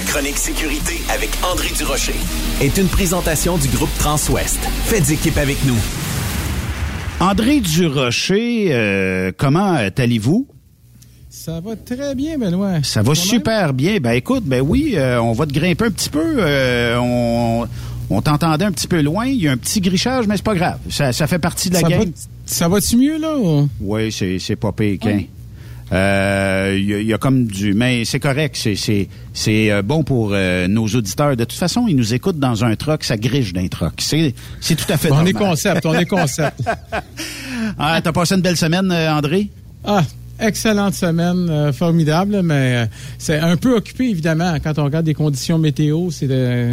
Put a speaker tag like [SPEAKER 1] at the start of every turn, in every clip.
[SPEAKER 1] La chronique sécurité avec André Durocher.
[SPEAKER 2] Est une présentation du groupe Transouest. Faites équipe avec nous.
[SPEAKER 3] André Durocher, euh, comment euh, allez-vous?
[SPEAKER 4] Ça va très bien, Benoît.
[SPEAKER 3] Ça va super bien. Ben écoute, ben oui, euh, on va te grimper un petit peu. euh, on on t'entendait un petit peu loin. Il y a un petit grichage, mais c'est pas grave. Ça, ça fait partie de la
[SPEAKER 4] ça
[SPEAKER 3] game.
[SPEAKER 4] Va, ça va-tu mieux, là? ou-
[SPEAKER 3] Oui, c'est, c'est pas pékin. Euh, Il y, a- il y a comme du... Mais c'est correct, c'est, c'est, c'est euh, bon pour euh, nos auditeurs. De toute façon, ils nous écoutent dans un truck, ça griche d'un truck. C'est, c'est tout à fait
[SPEAKER 4] On
[SPEAKER 3] normal.
[SPEAKER 4] est concept, on est concept.
[SPEAKER 3] Ah, t'as passé une belle semaine, euh, André?
[SPEAKER 4] Ah, excellente semaine, euh, formidable, mais euh, c'est un peu occupé, évidemment, quand on regarde des conditions météo. C'est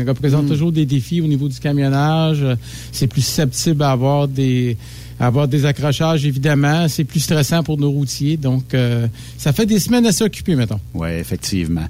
[SPEAKER 4] représente
[SPEAKER 3] Mm.
[SPEAKER 4] toujours des défis au niveau du camionnage. Euh, C'est plus susceptible à avoir des avoir des accrochages, évidemment. C'est plus stressant pour nos routiers. Donc, euh, ça fait des semaines assez occupées, mettons.
[SPEAKER 3] Oui, effectivement.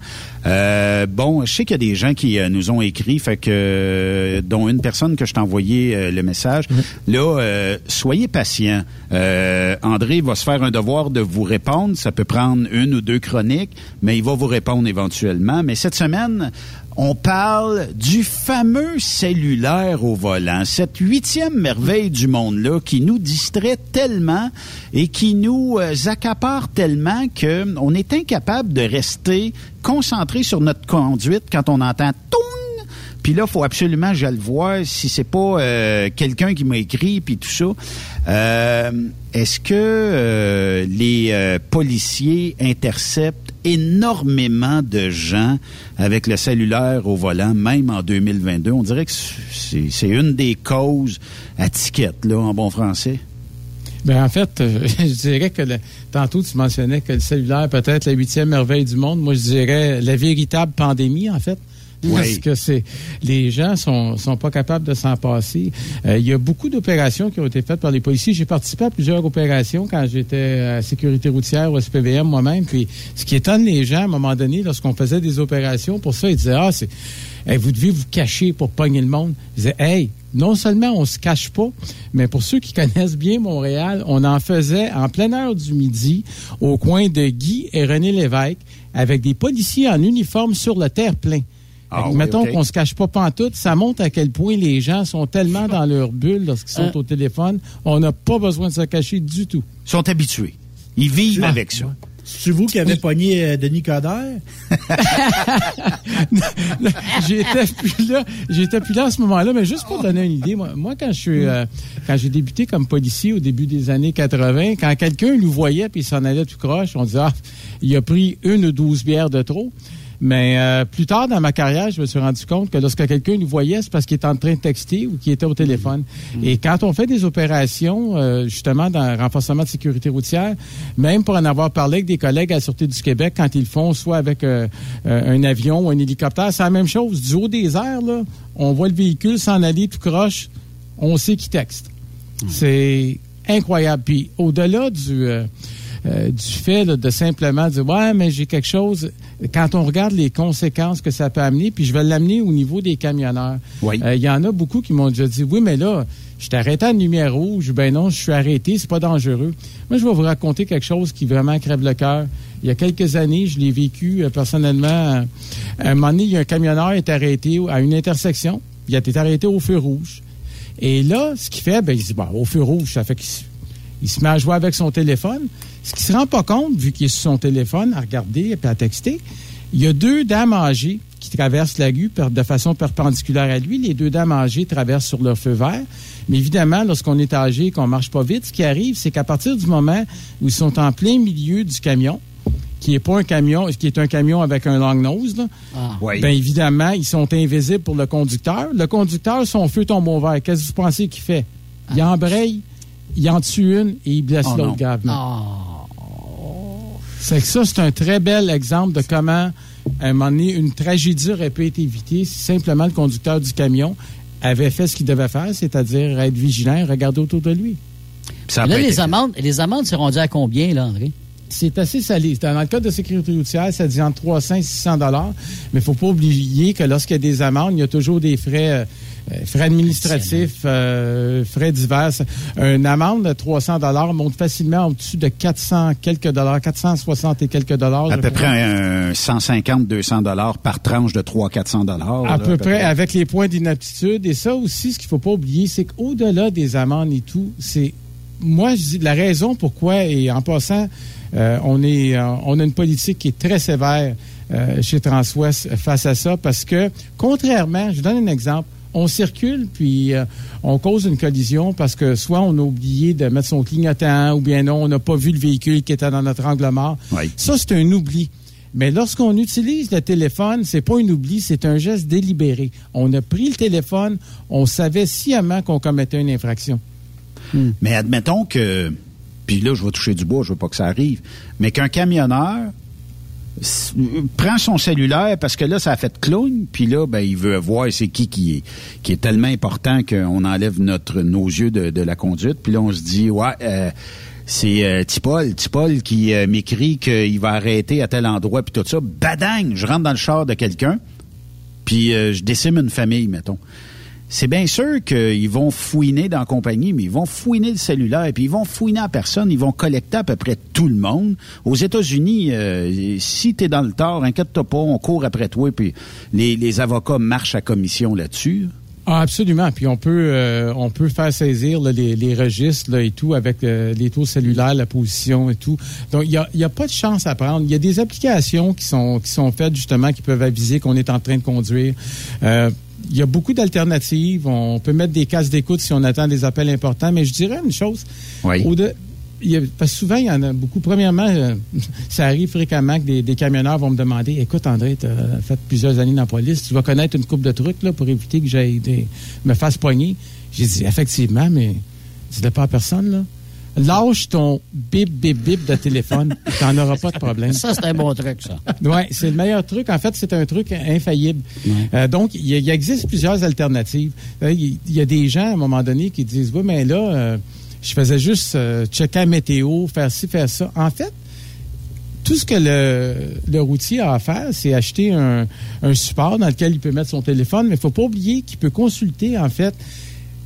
[SPEAKER 3] Euh, bon, je sais qu'il y a des gens qui euh, nous ont écrit, fait que euh, dont une personne que je t'ai envoyé euh, le message. Là, euh, soyez patients. Euh, André va se faire un devoir de vous répondre. Ça peut prendre une ou deux chroniques, mais il va vous répondre éventuellement. Mais cette semaine, on parle du fameux cellulaire au volant, cette huitième merveille du monde-là qui nous distrait tellement et qui nous euh, accapare tellement qu'on est incapable de rester concentré sur notre conduite quand on entend toung. Puis là, faut absolument, je le vois, si c'est pas euh, quelqu'un qui m'a écrit puis tout ça. Euh, Est-ce que les policiers interceptent énormément de gens avec le cellulaire au volant, même en 2022? On dirait que c'est une des causes à ticket, là, en bon français.
[SPEAKER 4] Ben en fait, euh, je dirais que le- tantôt tu mentionnais que le cellulaire peut être la huitième merveille du monde. Moi, je dirais la véritable pandémie, en fait. Parce que c'est les gens sont sont pas capables de s'en passer. Euh, il y a beaucoup d'opérations qui ont été faites par les policiers. J'ai participé à plusieurs opérations quand j'étais à sécurité routière au SPVM moi-même. Puis ce qui étonne les gens à un moment donné, lorsqu'on faisait des opérations pour ça, ils disaient ah c'est vous devez vous cacher pour pogner le monde. Je disais, hey, non seulement on se cache pas, mais pour ceux qui connaissent bien Montréal, on en faisait en pleine heure du midi au coin de Guy et René Lévesque avec des policiers en uniforme sur le terre-plein.
[SPEAKER 3] Ah oui,
[SPEAKER 4] mettons
[SPEAKER 3] ok.
[SPEAKER 4] qu'on se cache pas pantoute, ça montre à quel point les gens sont tellement dans leur bulle lorsqu'ils sont
[SPEAKER 5] Euh.
[SPEAKER 4] au téléphone. On n'a pas besoin de se cacher du tout.
[SPEAKER 3] Ils sont habitués. Ils vivent
[SPEAKER 5] Ah,
[SPEAKER 3] avec ça.
[SPEAKER 5] C'est vous qui avez pogné euh, Denis Coderre?
[SPEAKER 4] j'étais plus là, j'étais plus là à ce moment-là, mais juste pour donner une idée, moi, moi, quand je suis, euh, quand j'ai débuté comme policier au début des années 80, quand quelqu'un nous voyait puis il s'en allait tout croche, on disait ah, il a pris une ou douze bières de trop. Mais euh, plus tard dans ma carrière, je me suis rendu compte que lorsque quelqu'un nous voyait, c'est parce qu'il était en train de texter ou qu'il était au téléphone. Et quand on fait des opérations, euh, justement, dans le renforcement de sécurité routière, même pour en avoir parlé avec des collègues à la Sûreté du Québec, quand ils le font, soit avec euh, euh, un avion ou un hélicoptère, c'est la même chose. Du haut des airs, là, on voit le véhicule s'en aller tout croche, on sait qui texte. C'est incroyable. Puis au-delà du... euh, du fait là, de simplement dire ouais mais j'ai quelque chose. Quand on regarde les conséquences que ça peut amener puis je vais l'amener au niveau des camionneurs.
[SPEAKER 3] Oui.
[SPEAKER 4] Euh, il y en a beaucoup qui m'ont déjà dit oui mais là je t'ai arrêté à lumière rouge. Ben non je suis arrêté c'est pas dangereux. Moi je vais vous raconter quelque chose qui vraiment crève le cœur. Il y a quelques années je l'ai vécu euh, personnellement. À un moment donné il y a un camionneur qui est arrêté à une intersection. Il a été arrêté au feu rouge. Et là ce qu'il fait ben il se dit bon au feu rouge ça fait qu'il se- il se met à jouer avec son téléphone. Ce qu'il se rend pas compte, vu qu'il est sur son téléphone, à regarder et à texter, il y a deux dames âgées qui traversent la rue de façon perpendiculaire à lui. Les deux dames âgées traversent sur leur feu vert. Mais évidemment, lorsqu'on est âgé et qu'on marche pas vite, ce qui arrive, c'est qu'à partir du moment où ils sont en plein milieu du camion, qui est pas un camion, qui est un camion avec un long nose, là,
[SPEAKER 5] Ah.
[SPEAKER 3] Oui.
[SPEAKER 4] ben évidemment, ils sont invisibles pour le conducteur. Le conducteur, son feu tombe au vert. Qu'est-ce que vous pensez qu'il fait? Il embraye, il en tue une et il blesse
[SPEAKER 3] Oh
[SPEAKER 4] l'autre gravement.
[SPEAKER 5] Ah.
[SPEAKER 4] C'est que ça, c'est un très bel exemple de comment, à un moment donné, une tragédie aurait pu être évitée si simplement le conducteur du camion avait fait ce qu'il devait faire, c'est-à-dire être vigilant et regarder autour de lui.
[SPEAKER 3] Ça
[SPEAKER 5] là, les amendes, les amendes sont rendues à combien, là, André?
[SPEAKER 4] C'est assez salé. Dans le cas de sécurité routière, ça dit entre 300 et 600 dollars. Mais il faut pas oublier que lorsqu'il y a des amendes, il y a toujours des frais, Euh, frais administratifs, euh, frais divers. Une amende de 300 dollars monte facilement au-dessus de 400 quelques dollars, 460 et quelques dollars.
[SPEAKER 3] À peu
[SPEAKER 4] crois.
[SPEAKER 3] près un 150, 200 dollars par tranche de 300, 400 dollars.
[SPEAKER 4] À peu près, avec les points d'inaptitude. Et ça aussi, ce qu'il faut pas oublier, c'est qu'au-delà des amendes et tout, c'est moi, je dis la raison pourquoi, et en passant, euh, on est, euh, on a une politique qui est très sévère euh, chez Transwest face à ça, parce que contrairement, je donne un exemple, on circule puis euh, on cause une collision parce que soit on a oublié de mettre son clignotant ou bien non, on n'a pas vu le véhicule qui était dans notre angle mort.
[SPEAKER 3] Oui.
[SPEAKER 4] Ça, c'est un oubli. Mais lorsqu'on utilise le téléphone, c'est pas un oubli, c'est un geste délibéré. On a pris le téléphone, on savait sciemment qu'on commettait une infraction.
[SPEAKER 3] Mais admettons que, puis là, je vais toucher du bois, je veux pas que ça arrive, mais qu'un camionneur prend son cellulaire parce que là, ça a fait clown, puis là, ben, il veut voir c'est qui qui est, qui est tellement important qu'on enlève notre, nos yeux de, la conduite, puis là, on se dit, ouais, euh, c'est euh, Tipol, Tipol qui euh, m'écrit qu'il va arrêter à tel endroit, puis tout ça. Badang, je rentre dans le char de quelqu'un, puis euh, je décime une famille, mettons. C'est bien sûr qu'ils vont fouiner dans la compagnie, mais ils vont fouiner le cellulaire, puis ils vont fouiner à personne, ils vont collecter à peu près tout le monde. Aux États-Unis, euh, si tu es dans le tort, inquiète-toi pas, on court après toi, puis les, avocats marchent à commission là-dessus.
[SPEAKER 4] Ah, absolument. Puis on peut, euh, on peut faire saisir les, registres et tout avec euh, les taux cellulaires, la position et tout. Donc, il y a pas de chance à prendre. Il y a des applications qui sont, qui sont faites justement qui peuvent aviser qu'on est en train de conduire. Il y a beaucoup d'alternatives. On peut mettre des casques d'écoute si on attend des appels importants. Mais je dirais une chose.
[SPEAKER 3] Oui.
[SPEAKER 4] Au de- il y a- parce que souvent, il y en a beaucoup. Premièrement, euh, ça arrive fréquemment que des, des camionneurs vont me demander Écoute, André, tu as fait plusieurs années dans la police, tu vas connaître une coupe de trucs là, pour éviter que j'aille me fasse poigner. J'ai dit Effectivement, mais dis-le pas à personne. là. Lâche ton bip, bip, bip de téléphone, tu n'en auras pas de problème.
[SPEAKER 5] Ça, c'est un bon truc, ça.
[SPEAKER 4] Oui, c'est le meilleur truc. En fait, c'est un truc infaillible. Euh, donc, il, existe plusieurs alternatives. Euh, Il il y, a des gens, à un moment donné, qui disent, oui, mais là, euh, je faisais juste checker la météo, faire ci, faire ça. En fait, tout ce que le, le routier a à faire, c'est acheter un, un support dans lequel il peut mettre son téléphone, mais il faut pas oublier qu'il peut consulter, en fait,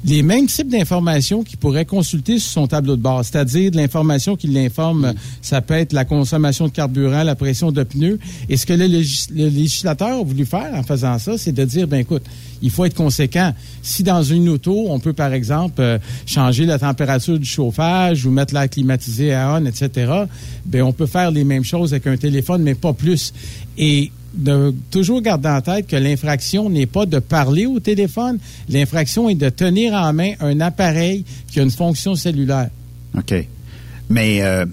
[SPEAKER 4] les mêmes types d'informations qu'il pourrait consulter sur son tableau de bord, c'est-à-dire l'information qui l'informe, ça peut être la consommation de carburant, la pression de pneus. Et ce que le législateur a voulu faire en faisant ça, c'est de dire, ben écoute, il faut être conséquent. Si dans une auto, on peut par exemple euh, changer la température du chauffage ou mettre l'air climatisé à on, etc., ben on peut faire les mêmes choses avec un téléphone, mais pas plus. Et de toujours garder en tête que l'infraction n'est pas de parler au téléphone, l'infraction est de tenir en main un appareil qui a une fonction cellulaire.
[SPEAKER 3] OK. Mais euh,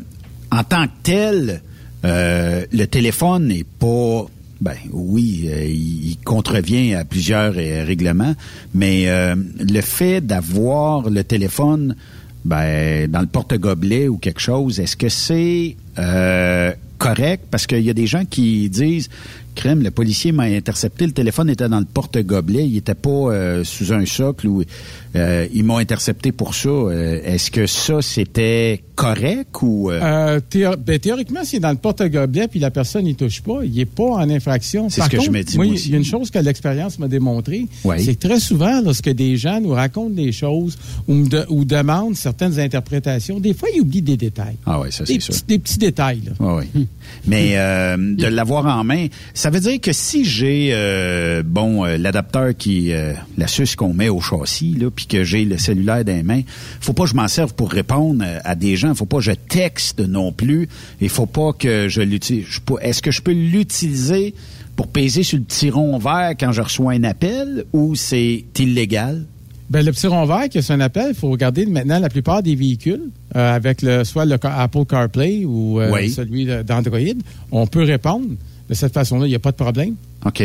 [SPEAKER 3] en tant que tel, euh, le téléphone n'est pas. Ben oui, euh, il, il contrevient à plusieurs règlements, mais le fait d'avoir le téléphone ben, dans le porte-gobelet ou quelque chose, est-ce que c'est correct? Parce qu'il y a des gens qui disent crème, le policier m'a intercepté, le téléphone était dans le porte-gobelet, il était pas euh, sous un socle ou euh, ils m'ont intercepté pour ça. Euh, Est-ce que ça c'était correct ou euh,
[SPEAKER 4] Euh, théo- ben, théoriquement, s'il est dans le porte-gobelet puis la personne n'y touche pas, il n'est pas en infraction.
[SPEAKER 3] C'est ce que je me dis,
[SPEAKER 4] moi, il y a une chose que l'expérience m'a démontré,
[SPEAKER 3] Oui.
[SPEAKER 4] c'est que très souvent, lorsque des gens nous racontent des choses ou, me de- ou demandent certaines interprétations, des fois, ils oublient des détails.
[SPEAKER 3] Ah oui, ça c'est sûr.
[SPEAKER 4] des petits détails. Là.
[SPEAKER 3] Ah oui. Mais de l'avoir en main, ça veut dire que si j'ai bon l'adapteur qui la suce qu'on met au châssis là, puis que j'ai le cellulaire dans les mains, faut pas que je m'en serve pour répondre euh, à des gens, faut pas que je texte non plus, et faut pas que je l'utilise. Est-ce que je peux l'utiliser pour peser sur le petit rond vert quand je reçois un appel ou c'est illégal?
[SPEAKER 4] Ben, le petit rond vert, qui est un appel, il faut regarder maintenant la plupart des véhicules euh, avec le, soit le Apple CarPlay ou euh,
[SPEAKER 3] Oui.
[SPEAKER 4] celui d'Android. On peut répondre de cette façon-là, il n'y a pas de problème.
[SPEAKER 3] OK.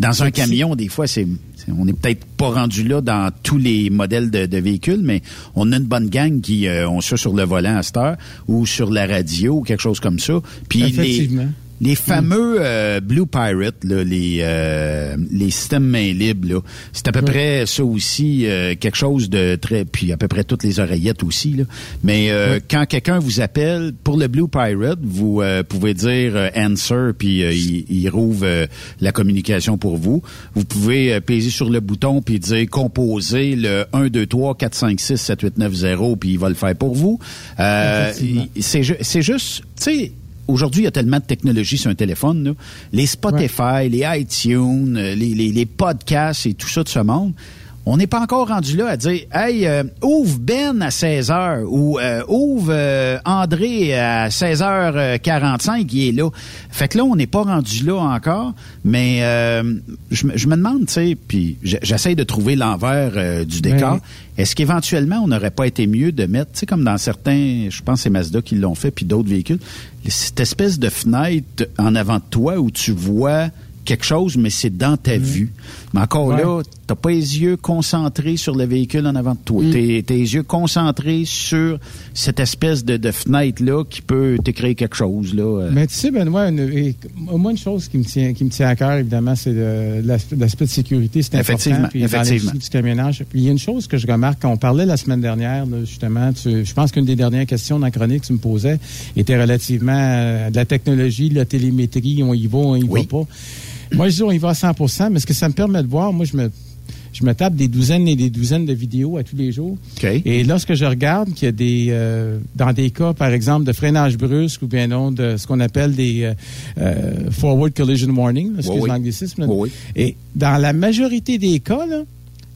[SPEAKER 3] Dans un
[SPEAKER 4] C'est-
[SPEAKER 3] camion, des fois, c'est, c'est- on n'est peut-être pas rendu là dans tous les modèles de, véhicules, mais on a une bonne gang qui euh, ont ça sur le volant à cette heure ou sur la radio ou quelque chose comme ça. Puis
[SPEAKER 4] Effectivement.
[SPEAKER 3] Les fameux euh, Blue Pirate, là, les, euh, les systèmes main libres, là, c'est à peu près ça aussi, euh, quelque chose de très... Puis à peu près toutes les oreillettes aussi. Là. Mais euh, quand quelqu'un vous appelle pour le Blue Pirate, vous euh, pouvez dire euh, answer, puis euh, il, il rouvre euh, la communication pour vous. Vous pouvez euh, peser sur le bouton puis dire composer le 1, 2, 3, 4, 5, 6, 7, 8, 9, 0, puis il va le faire pour vous. Euh, c'est juste, tu sais, aujourd'hui, il y a tellement de technologie sur un téléphone. là. Les Spotify, les iTunes, euh, les, les, les podcasts et tout ça de ce monde. On n'est pas encore rendu là à dire Hey, euh, ouvre Ben à 16h ou euh, ouvre euh, André à 16h45, il est là. Fait que là, on n'est pas rendu là encore, mais euh, je, me- je me demande, tu sais, puis j'essaie de trouver l'envers euh, du décor. Est-ce qu'éventuellement, on n'aurait pas été mieux de mettre, tu sais, comme dans certains, je pense que c'est Mazda qui l'ont fait, puis d'autres véhicules, cette espèce de fenêtre en avant de toi où tu vois quelque chose, mais c'est dans ta vue. Mais encore
[SPEAKER 4] Ouais.
[SPEAKER 3] là, t'as pas les yeux concentrés sur le véhicule en avant de toi. T'es Tes yeux concentrés sur cette espèce de, de fenêtre-là qui peut te créer quelque chose. Là. euh.
[SPEAKER 4] Mais tu sais, Benoît, une, moi, une chose qui me tient, qui me tient à cœur, évidemment, c'est l'aspect de sécurité. C'est important.
[SPEAKER 3] Effectivement,
[SPEAKER 4] Puis
[SPEAKER 3] effectivement.
[SPEAKER 4] du camionnage. Puis il y a une chose que je remarque, quand on parlait la semaine dernière, là, justement, tu- je pense qu'une des dernières questions dans la chronique que tu me posais était relativement à de la technologie, la télémétrie, on y va, on y
[SPEAKER 3] Oui.
[SPEAKER 4] va pas. Moi, je dis on y va à 100% mais ce que ça me permet de voir, moi, je me, je me tape des douzaines et des douzaines de vidéos à tous les jours.
[SPEAKER 3] OK.
[SPEAKER 4] Et lorsque je regarde qu'il y a des, euh, dans des cas, par exemple, de freinage brusque ou bien non, de ce qu'on appelle des euh, euh, forward collision warning, là, excuse
[SPEAKER 3] oui.
[SPEAKER 4] l'anglicisme.
[SPEAKER 3] Oui.
[SPEAKER 4] Et dans la majorité des cas, là,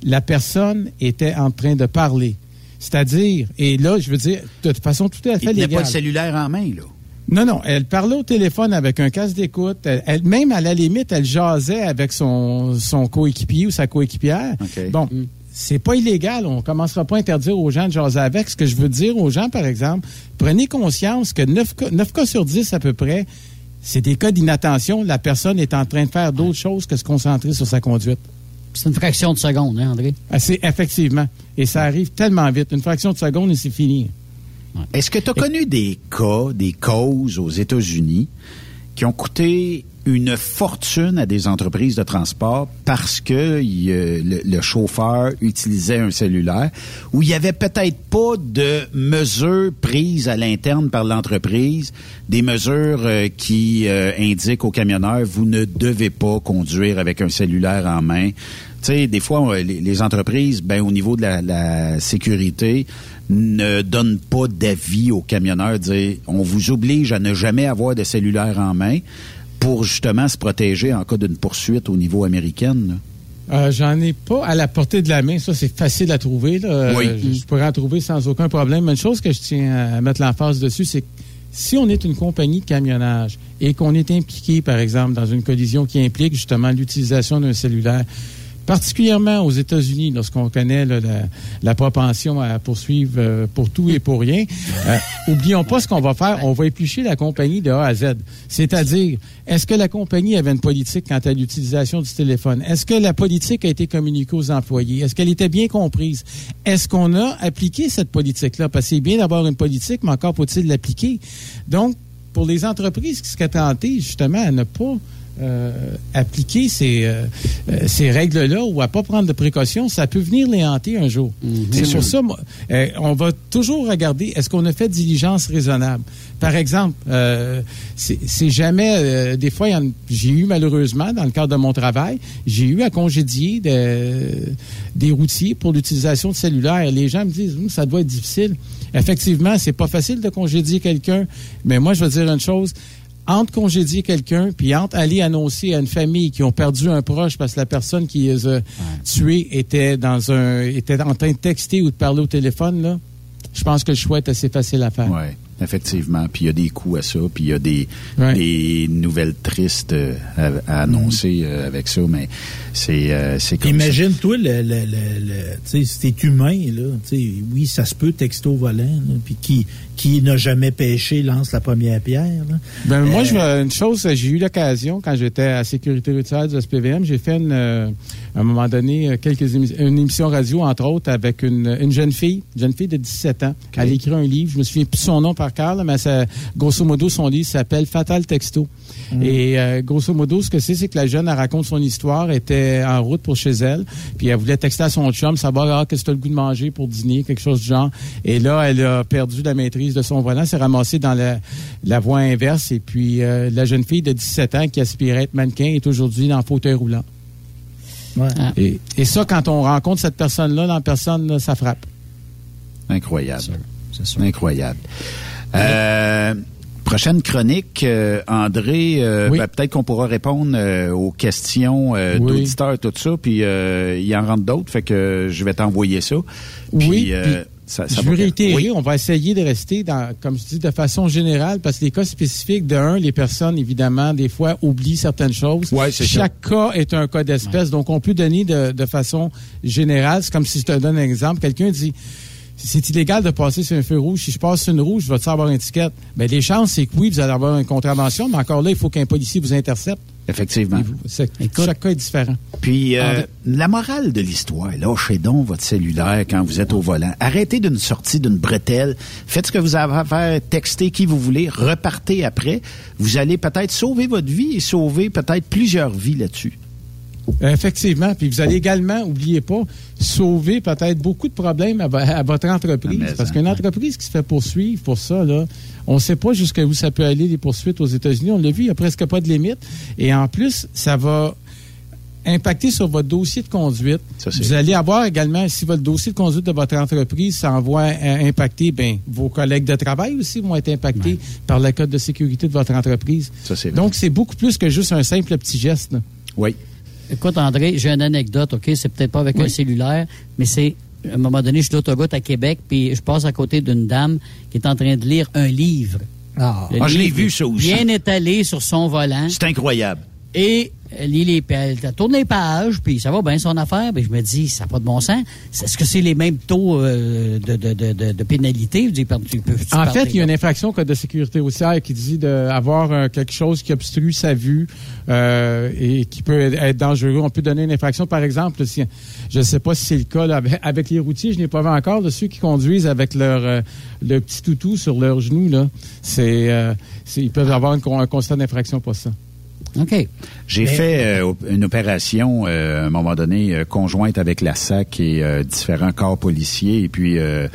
[SPEAKER 4] la personne était en train de parler. C'est-à-dire, et là, je veux dire, de façon tout à
[SPEAKER 3] Il
[SPEAKER 4] fait
[SPEAKER 3] tenait pas
[SPEAKER 4] légale.
[SPEAKER 3] le cellulaire en main, là.
[SPEAKER 4] Non, non, elle parlait au téléphone avec un casque d'écoute. Elle, elle- même à la limite, elle jasait avec son, son coéquipier ou sa coéquipière.
[SPEAKER 3] OK.
[SPEAKER 4] Bon, c'est pas illégal. On commencera pas à interdire aux gens de jaser avec. Ce que je veux dire aux gens, par exemple, prenez conscience que 9 cas, 9 cas sur 10 à peu près, c'est des cas d'inattention. La personne est en train de faire d'autres choses que se concentrer sur sa conduite.
[SPEAKER 5] C'est une fraction de seconde, hein, André?
[SPEAKER 4] Ah, C'est effectivement. Et ça arrive tellement vite. Une fraction de seconde et c'est fini.
[SPEAKER 3] Est-ce que tu as connu des cas, des causes aux États-Unis qui ont coûté une fortune à des entreprises de transport parce que il, euh, le, le chauffeur utilisait un cellulaire où il n'y avait peut-être pas de mesures prises à l'interne par l'entreprise, des mesures euh, qui euh, indiquent aux camionneurs vous ne devez pas conduire avec un cellulaire en main. Tu sais, des fois, les, les entreprises, ben, au niveau de la, la sécurité, ne donnent pas d'avis aux camionneurs, dire on vous oblige à ne jamais avoir de cellulaire en main pour justement se protéger en cas d'une poursuite au niveau américain. là.
[SPEAKER 4] Euh, J'en ai pas à la portée de la main. Ça, c'est facile à trouver. là. Euh,
[SPEAKER 3] Oui.
[SPEAKER 4] je, je pourrais en trouver sans aucun problème. Mais une chose que je tiens à mettre l'emphase dessus, c'est que si on est une compagnie de camionnage et qu'on est impliqué, par exemple, dans une collision qui implique justement l'utilisation d'un cellulaire, particulièrement aux États-Unis, lorsqu'on connaît là, la, la propension à poursuivre euh, pour tout et pour rien, euh, oublions pas ce qu'on va faire. On va éplucher la compagnie de A à Z. C'est-à-dire, est-ce que la compagnie avait une politique quant à l'utilisation du téléphone? Est-ce que la politique a été communiquée aux employés? Est-ce qu'elle était bien comprise? Est-ce qu'on a appliqué cette politique-là? Parce que c'est bien d'avoir une politique, mais encore faut-il l'appliquer. Donc, pour les entreprises qui seraient tentées, justement, à ne pas appliquer ces, euh, euh, ces règles-là ou à pas prendre de précautions, ça peut venir les hanter un jour. C'est sur ça, moi, euh, on va toujours regarder est-ce qu'on a fait diligence raisonnable? Par exemple, euh, c'est jamais, euh, des fois, j'ai eu malheureusement, dans le cadre de mon travail, j'ai eu à congédier de- des routiers pour l'utilisation de cellulaires. Les gens me disent, ça doit être difficile. Effectivement, c'est pas facile de congédier quelqu'un, mais moi, je veux dire une chose, entre congédier quelqu'un, puis entre aller annoncer à une famille qui ont perdu un proche parce que la personne qui les a tués était dans un était en train de texter ou de parler au téléphone, là, je pense que le choix est assez facile à faire.
[SPEAKER 3] Oui, effectivement. Puis il y a des coûts à ça, puis il y a des,
[SPEAKER 4] Ouais.
[SPEAKER 3] des nouvelles tristes euh, à, à annoncer euh, avec ça, mais c'est euh, c'est comme ça.
[SPEAKER 6] Imagine-toi, le, le, le, le- tu sais, si t'es humain, là, tu sais, oui, ça se peut texto au volant, là, puis qui, qui n'a jamais pêché lance la première pierre. là.
[SPEAKER 4] Ben, moi,
[SPEAKER 6] Euh,
[SPEAKER 4] je veux- une chose, j'ai eu l'occasion, quand j'étais à Sécurité routière du SPVM, j'ai fait une, euh, à un moment donné euh, quelques une émission radio, entre autres, avec une, une jeune fille, une jeune fille de 17 ans. Elle a écrit un livre, je me souviens plus de son nom par cœur, mais ça, grosso modo, son livre s'appelle Fatal Texto. Et euh, grosso modo, ce que c'est, c'est que la jeune, elle raconte son histoire, était en route pour chez elle, puis elle voulait texter à son chum, savoir ah, qu'est-ce que tu as le goût de manger pour dîner, quelque chose du genre. Et là, elle a perdu la maîtrise de son volant, s'est ramassée dans la, la voie inverse, et puis euh, la jeune fille de 17 ans qui aspirait à être mannequin est aujourd'hui dans le fauteuil roulant.
[SPEAKER 6] Ouais.
[SPEAKER 5] Ah.
[SPEAKER 4] Et, et ça, quand on rencontre cette personne-là, dans personne, là, ça frappe.
[SPEAKER 3] Incroyable.
[SPEAKER 5] C'est sûr.
[SPEAKER 3] Incroyable. Euh, prochaine chronique, euh, André, euh,
[SPEAKER 4] Oui.
[SPEAKER 3] ben, peut-être qu'on pourra répondre euh, aux questions euh,
[SPEAKER 4] Oui.
[SPEAKER 3] d'auditeurs, tout ça, puis euh, il en rentre d'autres, fait que je vais t'envoyer ça. Puis,
[SPEAKER 4] Oui,
[SPEAKER 3] euh,
[SPEAKER 4] puis
[SPEAKER 3] ça, ça
[SPEAKER 4] je veux réitérer,
[SPEAKER 3] Oui.
[SPEAKER 4] on va essayer de rester dans, comme je dis, de façon générale, parce que les cas spécifiques, de un, les personnes, évidemment, des fois, oublient certaines choses.
[SPEAKER 3] Ouais, c'est
[SPEAKER 4] Chaque cas est un cas d'espèce, donc on peut donner de, de façon générale. C'est comme si je te donne un exemple. Quelqu'un dit, c'est illégal de passer sur un feu rouge. Si je passe sur une rouge, je vais-tu avoir une étiquette? Ben, les chances, c'est que oui, vous allez avoir une contravention, mais encore là, il faut qu'un policier vous intercepte.
[SPEAKER 3] Effectivement.
[SPEAKER 5] Écoute.
[SPEAKER 4] chaque cas est différent.
[SPEAKER 3] Puis, euh,
[SPEAKER 4] André.
[SPEAKER 3] la morale de l'histoire, lâchez donc votre cellulaire quand vous êtes au volant. Arrêtez d'une sortie d'une bretelle. Faites ce que vous avez à faire. Textez qui vous voulez. Repartez après. Vous allez peut-être sauver votre vie et sauver peut-être plusieurs vies là-dessus.
[SPEAKER 4] Effectivement. Puis vous allez également, oubliez pas, sauver peut-être beaucoup de problèmes à, vo- à votre entreprise. Parce
[SPEAKER 3] hein,
[SPEAKER 4] qu'une entreprise qui se fait poursuivre pour ça, là, on ne sait pas jusqu'où ça peut aller, les poursuites aux États-Unis. On l'a vu, il n'y a presque pas de limite. Et en plus, ça va impacter sur votre dossier de conduite.
[SPEAKER 3] Ça,
[SPEAKER 4] vous allez avoir également, si votre dossier de conduite de votre entreprise s'envoie euh, impacter, ben, vos collègues de travail aussi vont être impactés par le code de sécurité de votre entreprise.
[SPEAKER 3] Ça.
[SPEAKER 4] Donc, c'est beaucoup plus que juste un simple petit geste. là.
[SPEAKER 3] Oui.
[SPEAKER 5] Écoute, André, j'ai une anecdote, OK? C'est peut-être pas avec
[SPEAKER 4] Oui.
[SPEAKER 5] un cellulaire, mais c'est, à un moment donné, je suis d'autoroute à Québec, puis je passe à côté d'une dame qui est en train de lire un livre.
[SPEAKER 6] Ah.
[SPEAKER 3] Ah, je l'ai vu, ça aussi.
[SPEAKER 5] Bien étalé sur son volant.
[SPEAKER 3] C'est incroyable.
[SPEAKER 5] Et elle lit les pa- elle tourne les pages, puis ça va bien son affaire. Puis je me dis, ça n'a pas de bon sens. Est-ce que c'est les mêmes taux euh, de, de, de, de, de pénalité? Je dis, par- tu peux- tu
[SPEAKER 4] En fait, il y a une infraction au code de sécurité routière qui dit d'avoir euh, quelque chose qui obstrue sa vue euh, et qui peut être dangereux. On peut donner une infraction, par exemple, si, je ne sais pas si c'est le cas là, avec, les routiers, je n'ai pas vu encore de ceux qui conduisent avec leur le petit toutou sur leurs genoux. Là, c'est, ils peuvent avoir une un constat d'infraction pour ça.
[SPEAKER 5] OK.
[SPEAKER 3] J'ai
[SPEAKER 6] Mais-
[SPEAKER 3] fait euh, une opération euh, à un moment donné euh, conjointe avec la SAC et euh, différents corps policiers et puis euh,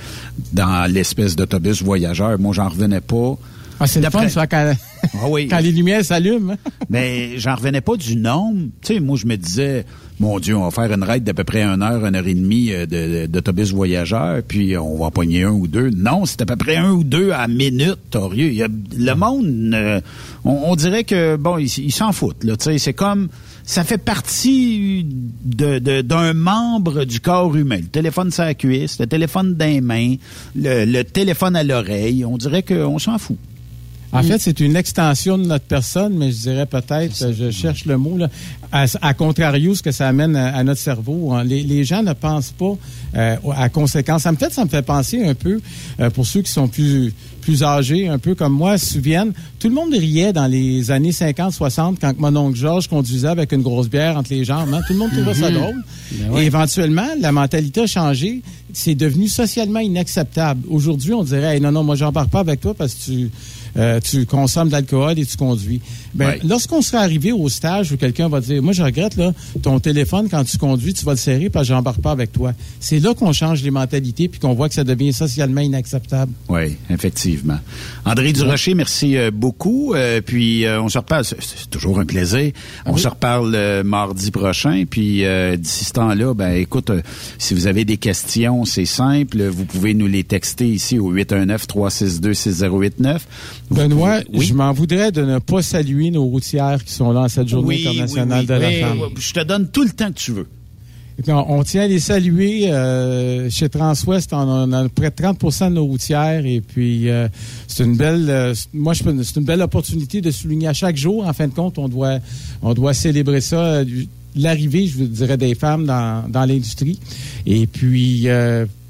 [SPEAKER 3] dans l'espèce d'autobus voyageur, moi j'en revenais pas.
[SPEAKER 4] Ah, c'est le fun, ça, quand,
[SPEAKER 3] Ah oui.
[SPEAKER 4] quand les lumières s'allument. hein.
[SPEAKER 3] Mais j'en revenais pas du nombre. Tu sais, moi, je me disais, mon Dieu, on va faire une ride d'à peu près une heure, une heure et demie euh, de- d'autobus voyageur, puis on va en pogner un ou deux. Non, c'est à peu près un ou deux à minute, torieux. Le monde, euh, on, on dirait que, bon, ils s'en foutent, là. Tu sais, c'est comme, ça fait partie de- de- d'un membre du corps humain. Le téléphone sur la cuisse, le téléphone dans les mains, le, le téléphone à l'oreille. On dirait qu'on s'en fout.
[SPEAKER 4] En fait, c'est une extension de notre personne, mais je dirais peut-être, je cherche le mot, là, à, à contrario, ce que ça amène à, à notre cerveau. hein. Les, les gens ne pensent pas euh, à conséquences. Ça me fait, ça me fait penser un peu, euh, pour ceux qui sont plus plus âgés, un peu comme moi, se souviennent, tout le monde riait dans les années 50-60 quand mon oncle Georges conduisait avec une grosse bière entre les jambes. hein. Tout le monde trouvait ça drôle.
[SPEAKER 5] Ben ouais.
[SPEAKER 4] Et éventuellement, la mentalité a changé. C'est devenu socialement inacceptable. Aujourd'hui, on dirait, Hey, non, non, moi, j'embarque pas avec toi parce que tu, euh, tu consommes de l'alcool et tu conduis. Ben, lorsqu'on sera arrivé au stage où quelqu'un va dire, moi, je regrette, là, ton téléphone, quand tu conduis, tu vas le serrer parce que j'embarque pas avec toi. C'est là qu'on change les mentalités puis qu'on voit que ça devient socialement inacceptable.
[SPEAKER 3] Oui, effectivement. André Durocher, merci euh, beaucoup. Euh, puis euh, on se reparle. C'est toujours un plaisir. On se reparle euh, mardi prochain. Puis d'ici ce temps-là, ben écoute, si vous avez des questions, c'est simple. Vous pouvez nous les texter ici au 819-362-6089. Vous
[SPEAKER 4] Benoît,
[SPEAKER 3] oui?
[SPEAKER 4] je m'en voudrais de ne pas saluer nos routières qui sont là en cette journée
[SPEAKER 3] Oui,
[SPEAKER 4] internationale de la femme.
[SPEAKER 3] Je te donne tout le temps que tu veux.
[SPEAKER 4] On, tient à les saluer. euh, chez Transwest, on, a- près de 30% de nos routières. Et puis, euh, c'est une belle, euh, moi, c'est une belle opportunité de souligner à chaque jour. En fin de compte, on doit, on doit célébrer ça. L'arrivée, je vous dirais, des femmes dans, dans l'industrie. Et puis,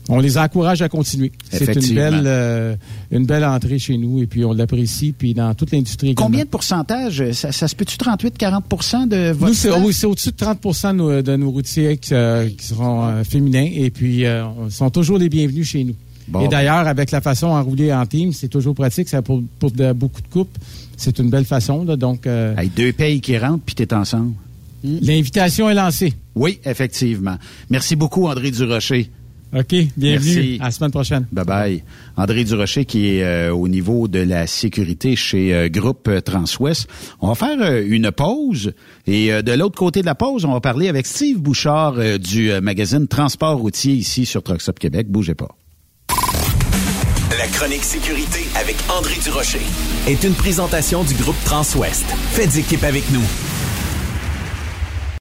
[SPEAKER 4] on les encourage à continuer. C'est une belle, euh, une belle entrée chez nous. Et puis, on l'apprécie. Puis, dans toute l'industrie.
[SPEAKER 3] Combien de pourcentage? Ça, ça se peut-tu 38-40 de votre
[SPEAKER 4] Nous, c'est au-dessus de 30 de nos, de nos routiers qui, euh, qui seront euh, féminins et puis euh, sont toujours les bienvenus chez nous.
[SPEAKER 3] Bon.
[SPEAKER 4] Et d'ailleurs, avec la façon à rouler en team, c'est toujours pratique. Ça pour, pour de- beaucoup de coupes, c'est une belle façon. là. donc, euh,
[SPEAKER 3] Hey, deux payes qui rentrent, puis t'es ensemble.
[SPEAKER 4] l'invitation est lancée.
[SPEAKER 3] Oui, effectivement. Merci beaucoup, André Durocher.
[SPEAKER 4] OK, bienvenue.
[SPEAKER 3] Merci.
[SPEAKER 4] À la semaine prochaine.
[SPEAKER 3] Bye bye. André Durocher qui est euh, au niveau de la sécurité chez euh, Groupe euh, Transwest. On va faire euh, une pause et euh, de l'autre côté de la pause, on va parler avec Steve Bouchard euh, du euh, magazine Transport routier ici sur Trucks Up Québec. Bougez pas.
[SPEAKER 1] La chronique sécurité avec André Durocher.
[SPEAKER 2] Est une présentation du groupe Transwest. Faites équipe avec nous.